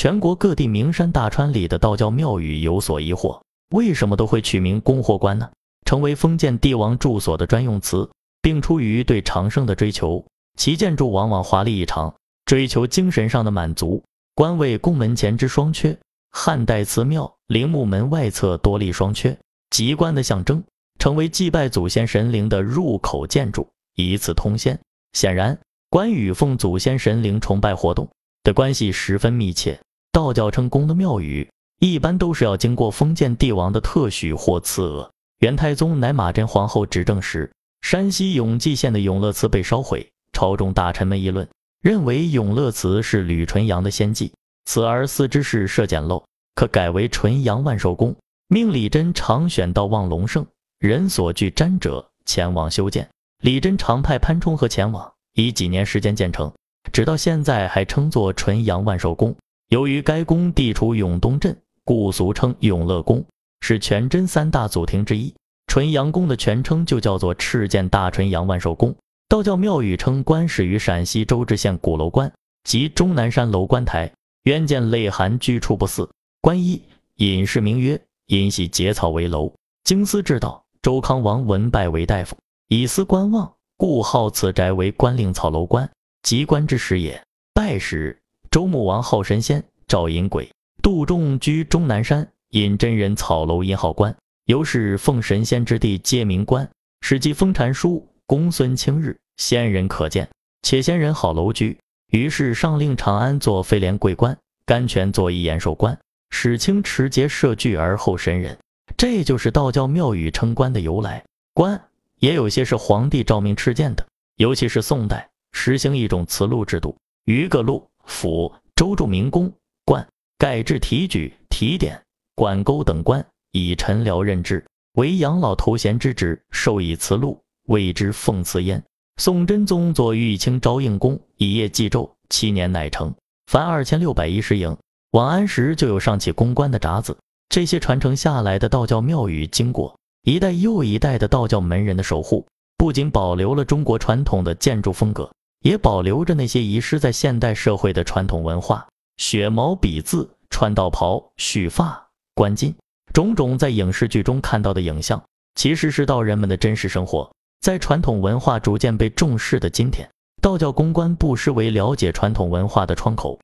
全国各地名山大川里的道教庙宇有所疑惑，为什么都会取名供货观呢？成为封建帝王住所的专用词，并出于对长生的追求，其建筑往往华丽异常，追求精神上的满足。官位宫门前之双阙，汉代祠庙陵墓门外侧多立双阙，极官的象征，成为祭拜祖先神灵的入口建筑，以此通仙。显然，关羽奉祖先神灵崇拜活动的关系十分密切。道教称公的庙宇，一般都是要经过封建帝王的特许或赐额。元太宗乃马真皇后执政时，山西永济县的永乐祠被烧毁，朝中大臣们议论，认为永乐祠是吕纯阳的先祭，此而祀之事设简陋，可改为纯阳万寿宫。命李真常选到望龙胜人所具瞻者前往修建。李真常派潘冲和前往，以几年时间建成，直到现在还称作纯阳万寿宫。由于该宫地处永东镇，故俗称永乐宫，是全真三大祖庭之一。纯阳宫的全称就叫做赤剑大纯阳万寿宫。道教庙宇称观始于陕西周至县鼓楼关及终南山楼观台，渊见内含居处不似。观一隐士名曰因系结草为楼，经思至道，周康王闻拜为大夫，以思观望，故号此宅为观令草楼观，即观之始也。拜时。周穆王号神仙，赵隐鬼，杜仲居终南山，引真人草楼因号观，由是奉神仙之地皆名观。史记封禅书，公孙卿日，仙人可见，且仙人好楼居，于是上令长安作飞廉桂观，甘泉作一延寿观，史清持节设具而后神人。这就是道教庙宇称观的由来。观也有些是皇帝诏命敕建的，尤其是宋代实行一种祠禄制度，于各录。府州著名宫观改制提举提点管沟等官以臣僚任制为养老头衔之职授以词录谓之奉祠焉。宋真宗作玉清昭应宫以业祭咒七年乃成，凡二千六百一十营。王安石就有上起公关的札子。这些传承下来的道教庙宇，经过一代又一代的道教门人的守护，不仅保留了中国传统的建筑风格。也保留着那些遗失在现代社会的传统文化，雪毛笔字、穿道袍、蓄发、冠巾，种种在影视剧中看到的影像，其实是道人们的真实生活。在传统文化逐渐被重视的今天，道教公关不失为了解传统文化的窗口。